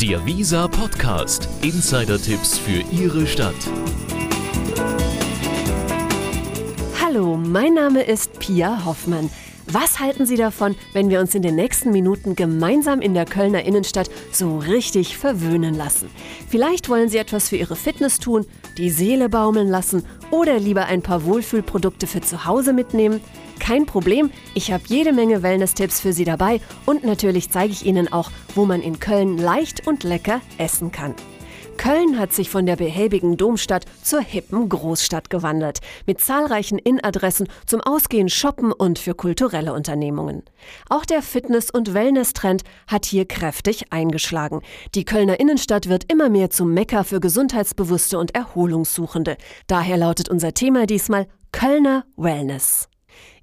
Der Visa Podcast. Insider-Tipps für Ihre Stadt. Hallo, mein Name ist Pia Hoffmann. Was halten Sie davon, wenn wir uns in den nächsten Minuten gemeinsam in der Kölner Innenstadt so richtig verwöhnen lassen? Vielleicht wollen Sie etwas für Ihre Fitness tun, die Seele baumeln lassen oder lieber ein paar Wohlfühlprodukte für zu Hause mitnehmen? Kein Problem, ich habe jede Menge Wellness-Tipps für Sie dabei und natürlich zeige ich Ihnen auch, wo man in Köln leicht und lecker essen kann. Köln hat sich von der behäbigen Domstadt zur hippen Großstadt gewandelt, mit zahlreichen Innenadressen zum Ausgehen, Shoppen und für kulturelle Unternehmungen. Auch der Fitness- und Wellness-Trend hat hier kräftig eingeschlagen. Die Kölner Innenstadt wird immer mehr zum Mekka für Gesundheitsbewusste und Erholungssuchende. Daher lautet unser Thema diesmal Kölner Wellness.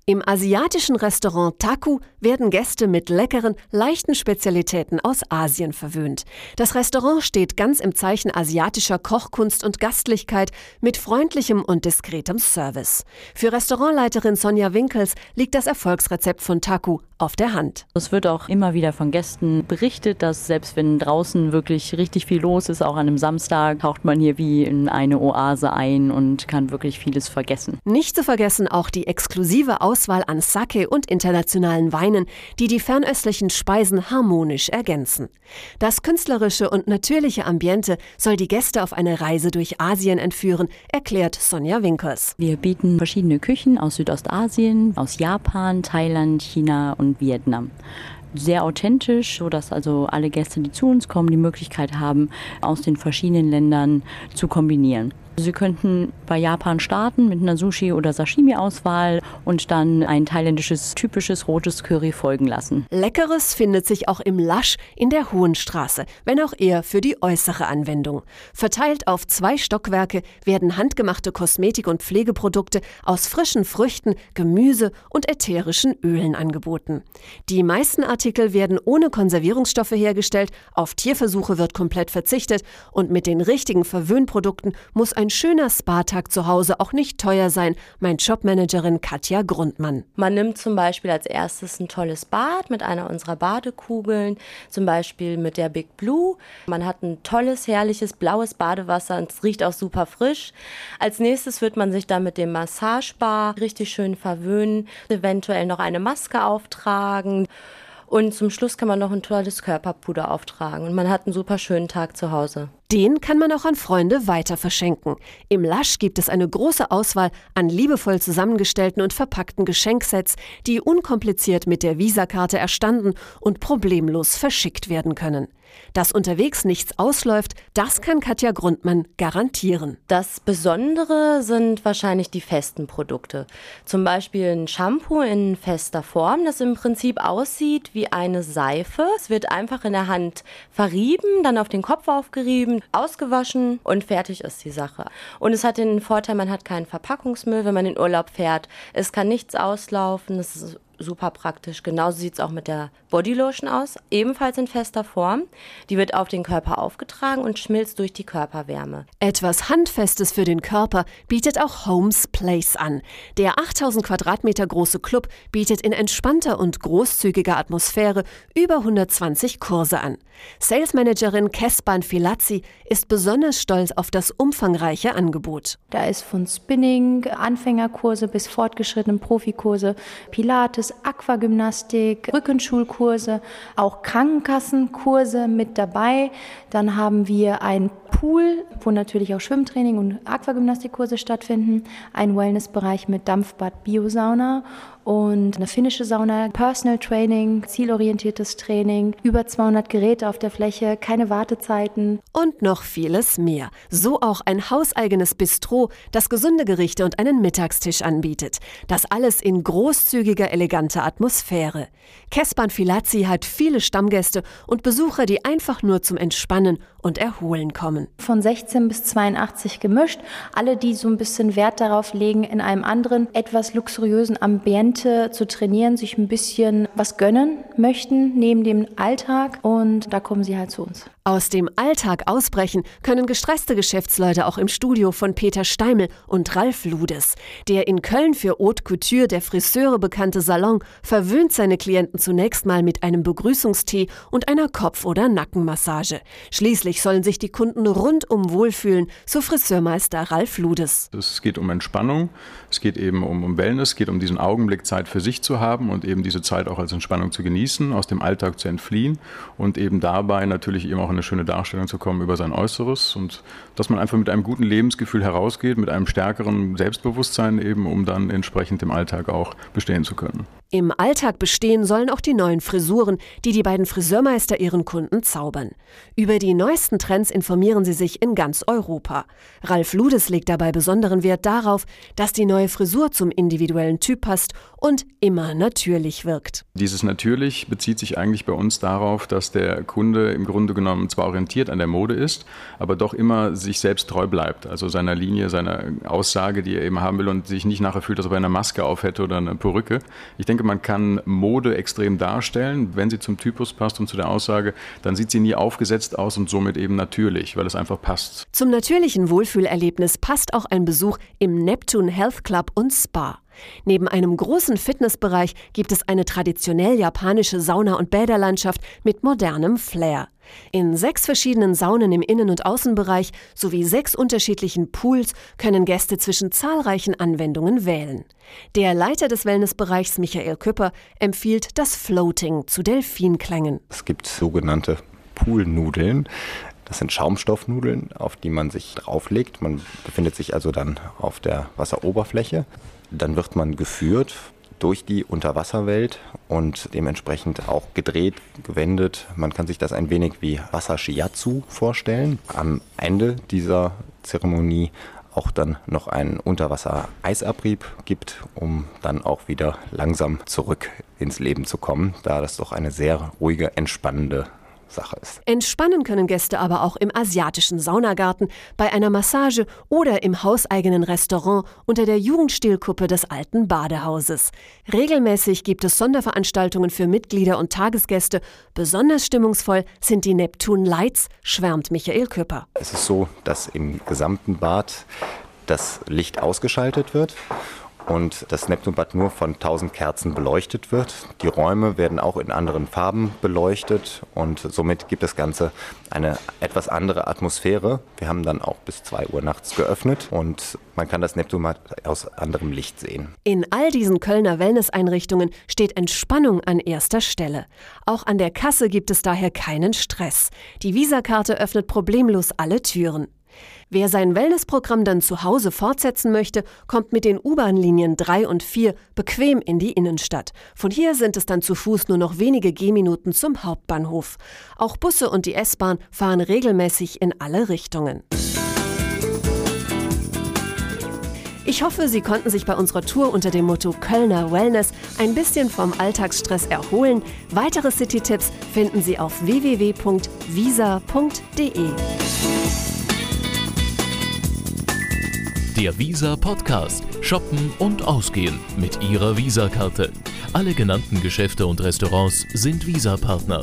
Im asiatischen Restaurant Taku werden Gäste mit leckeren, leichten Spezialitäten aus Asien verwöhnt. Das Restaurant steht ganz im Zeichen asiatischer Kochkunst und Gastlichkeit mit freundlichem und diskretem Service. Für Restaurantleiterin Sonja Winkels liegt das Erfolgsrezept von Taku auf der Hand. Es wird auch immer wieder von Gästen berichtet, dass selbst wenn draußen wirklich richtig viel los ist, auch an einem Samstag, taucht man hier wie in eine Oase ein und kann wirklich vieles vergessen. Nicht zu vergessen auch die exklusive Auswahl an Sake und internationalen Weinen, die die fernöstlichen Speisen harmonisch ergänzen. Das künstlerische und natürliche Ambiente soll die Gäste auf eine Reise durch Asien entführen, erklärt Sonja Winkers. Wir bieten verschiedene Küchen aus Südostasien, aus Japan, Thailand, China und und Vietnam sehr authentisch, sodass also alle Gäste, die zu uns kommen, die Möglichkeit haben, aus den verschiedenen Ländern zu kombinieren. Sie könnten bei Japan starten mit einer Sushi- oder Sashimi-Auswahl und dann ein thailändisches typisches rotes Curry folgen lassen. Leckeres findet sich auch im Lasch in der Hohenstraße, wenn auch eher für die äußere Anwendung. Verteilt auf zwei Stockwerke werden handgemachte Kosmetik- und Pflegeprodukte aus frischen Früchten, Gemüse und ätherischen Ölen angeboten. Die meisten Artikel werden ohne Konservierungsstoffe hergestellt, auf Tierversuche wird komplett verzichtet und mit den richtigen Verwöhnprodukten muss ein ein schöner Spa-Tag zu Hause auch nicht teuer sein, meint Jobmanagerin Katja Grundmann. Man nimmt zum Beispiel als erstes ein tolles Bad mit einer unserer Badekugeln, zum Beispiel mit der Big Blue. Man hat ein tolles, herrliches blaues Badewasser und es riecht auch super frisch. Als nächstes wird man sich dann mit dem Massagebar richtig schön verwöhnen, eventuell noch eine Maske auftragen. Und zum Schluss kann man noch ein tolles Körperpuder auftragen und man hat einen super schönen Tag zu Hause. Den kann man auch an Freunde weiter verschenken. Im Lasch gibt es eine große Auswahl an liebevoll zusammengestellten und verpackten Geschenksets, die unkompliziert mit der Visakarte erstanden und problemlos verschickt werden können. Dass unterwegs nichts ausläuft, das kann Katja Grundmann garantieren. Das Besondere sind wahrscheinlich die festen Produkte. Zum Beispiel ein Shampoo in fester Form, das im Prinzip aussieht wie eine Seife. Es wird einfach in der Hand verrieben, dann auf den Kopf aufgerieben ausgewaschen und fertig ist die Sache. Und es hat den Vorteil, man hat keinen Verpackungsmüll, wenn man in Urlaub fährt. Es kann nichts auslaufen, es ist super praktisch. Genauso sieht es auch mit der Bodylotion aus, ebenfalls in fester Form. Die wird auf den Körper aufgetragen und schmilzt durch die Körperwärme. Etwas Handfestes für den Körper bietet auch Homes Place an. Der 8000 Quadratmeter große Club bietet in entspannter und großzügiger Atmosphäre über 120 Kurse an. Salesmanagerin Kesban Filazzi ist besonders stolz auf das umfangreiche Angebot. Da ist von Spinning, Anfängerkurse bis fortgeschrittenen Profikurse, Pilates, es Aquagymnastik, Rückenschulkurse, auch Krankenkassenkurse mit dabei. Dann haben wir ein Pool, wo natürlich auch Schwimmtraining und Aquagymnastikkurse stattfinden, ein Wellnessbereich mit Dampfbad, Biosauna und eine finnische Sauna, Personal Training, zielorientiertes Training, über 200 Geräte auf der Fläche, keine Wartezeiten. Und noch vieles mehr. So auch ein hauseigenes Bistro, das gesunde Gerichte und einen Mittagstisch anbietet. Das alles in großzügiger, eleganter Atmosphäre. Kespan Filazzi hat viele Stammgäste und Besucher, die einfach nur zum Entspannen und Erholen kommen. Von 16 bis 82 gemischt. Alle, die so ein bisschen Wert darauf legen, in einem anderen, etwas luxuriösen Ambiente zu trainieren, sich ein bisschen was gönnen möchten neben dem Alltag. Und da kommen sie halt zu uns. Aus dem Alltag ausbrechen können gestresste Geschäftsleute auch im Studio von Peter Steimel und Ralf Ludes. Der in Köln für Haute Couture der Friseure bekannte Salon verwöhnt seine Klienten zunächst mal mit einem Begrüßungstee und einer Kopf- oder Nackenmassage. Schließlich sollen sich die Kunden rundum wohlfühlen, so Friseurmeister Ralf Ludes. Es geht um Entspannung, es geht eben um, um Wellness, es geht um diesen Augenblick Zeit für sich zu haben und eben diese Zeit auch als Entspannung zu genießen, aus dem Alltag zu entfliehen und eben dabei natürlich eben auch eine schöne Darstellung zu kommen über sein Äußeres und dass man einfach mit einem guten Lebensgefühl herausgeht, mit einem stärkeren Selbstbewusstsein eben, um dann entsprechend im Alltag auch bestehen zu können. Im Alltag bestehen sollen auch die neuen Frisuren, die die beiden Friseurmeister ihren Kunden zaubern. Über die neuesten Trends informieren sie sich in ganz Europa. Ralf Ludes legt dabei besonderen Wert darauf, dass die neue Frisur zum individuellen Typ passt und immer natürlich wirkt. Dieses natürlich bezieht sich eigentlich bei uns darauf, dass der Kunde im Grunde genommen zwar orientiert an der Mode ist, aber doch immer sich selbst treu bleibt, also seiner Linie, seiner Aussage, die er eben haben will und sich nicht nachher fühlt, als ob er eine Maske auf hätte oder eine Perücke. Ich denke, man kann Mode extrem darstellen. Wenn sie zum Typus passt und zu der Aussage, dann sieht sie nie aufgesetzt aus und somit eben natürlich, weil es einfach passt. Zum natürlichen Wohlfühlerlebnis passt auch ein Besuch im Neptune Health Club und Spa. Neben einem großen Fitnessbereich gibt es eine traditionell japanische Sauna- und Bäderlandschaft mit modernem Flair. In sechs verschiedenen Saunen im Innen- und Außenbereich sowie sechs unterschiedlichen Pools können Gäste zwischen zahlreichen Anwendungen wählen. Der Leiter des Wellnessbereichs, Michael Küpper, empfiehlt das Floating zu Delfinklängen. Es gibt sogenannte Poolnudeln. Das sind Schaumstoffnudeln, auf die man sich drauflegt. Man befindet sich also dann auf der Wasseroberfläche. Dann wird man geführt durch die Unterwasserwelt und dementsprechend auch gedreht, gewendet. Man kann sich das ein wenig wie Wasser-Shiatsu vorstellen. Am Ende dieser Zeremonie auch dann noch einen Unterwasser-Eisabrieb gibt, um dann auch wieder langsam zurück ins Leben zu kommen, da das doch eine sehr ruhige, entspannende Sache ist. Entspannen können Gäste aber auch im asiatischen Saunagarten, bei einer Massage oder im hauseigenen Restaurant unter der Jugendstilkuppe des alten Badehauses. Regelmäßig gibt es Sonderveranstaltungen für Mitglieder und Tagesgäste. Besonders stimmungsvoll sind die Neptun Lights, schwärmt Michael Küpper. Es ist so, dass im gesamten Bad das Licht ausgeschaltet wird und das Neptunbad nur von 1000 Kerzen beleuchtet wird. Die Räume werden auch in anderen Farben beleuchtet und somit gibt das Ganze eine etwas andere Atmosphäre. Wir haben dann auch bis 2 Uhr nachts geöffnet und man kann das Neptunbad aus anderem Licht sehen. In all diesen Kölner Wellnesseinrichtungen steht Entspannung an erster Stelle. Auch an der Kasse gibt es daher keinen Stress. Die Visakarte öffnet problemlos alle Türen. Wer sein Wellnessprogramm dann zu Hause fortsetzen möchte, kommt mit den U-Bahn-Linien 3 und 4 bequem in die Innenstadt. Von hier sind es dann zu Fuß nur noch wenige Gehminuten zum Hauptbahnhof. Auch Busse und die S-Bahn fahren regelmäßig in alle Richtungen. Ich hoffe, Sie konnten sich bei unserer Tour unter dem Motto Kölner Wellness ein bisschen vom Alltagsstress erholen. Weitere City-Tipps finden Sie auf www.visa.de. Der Visa Podcast. Shoppen und Ausgehen mit Ihrer Visa-Karte. Alle genannten Geschäfte und Restaurants sind Visa-Partner.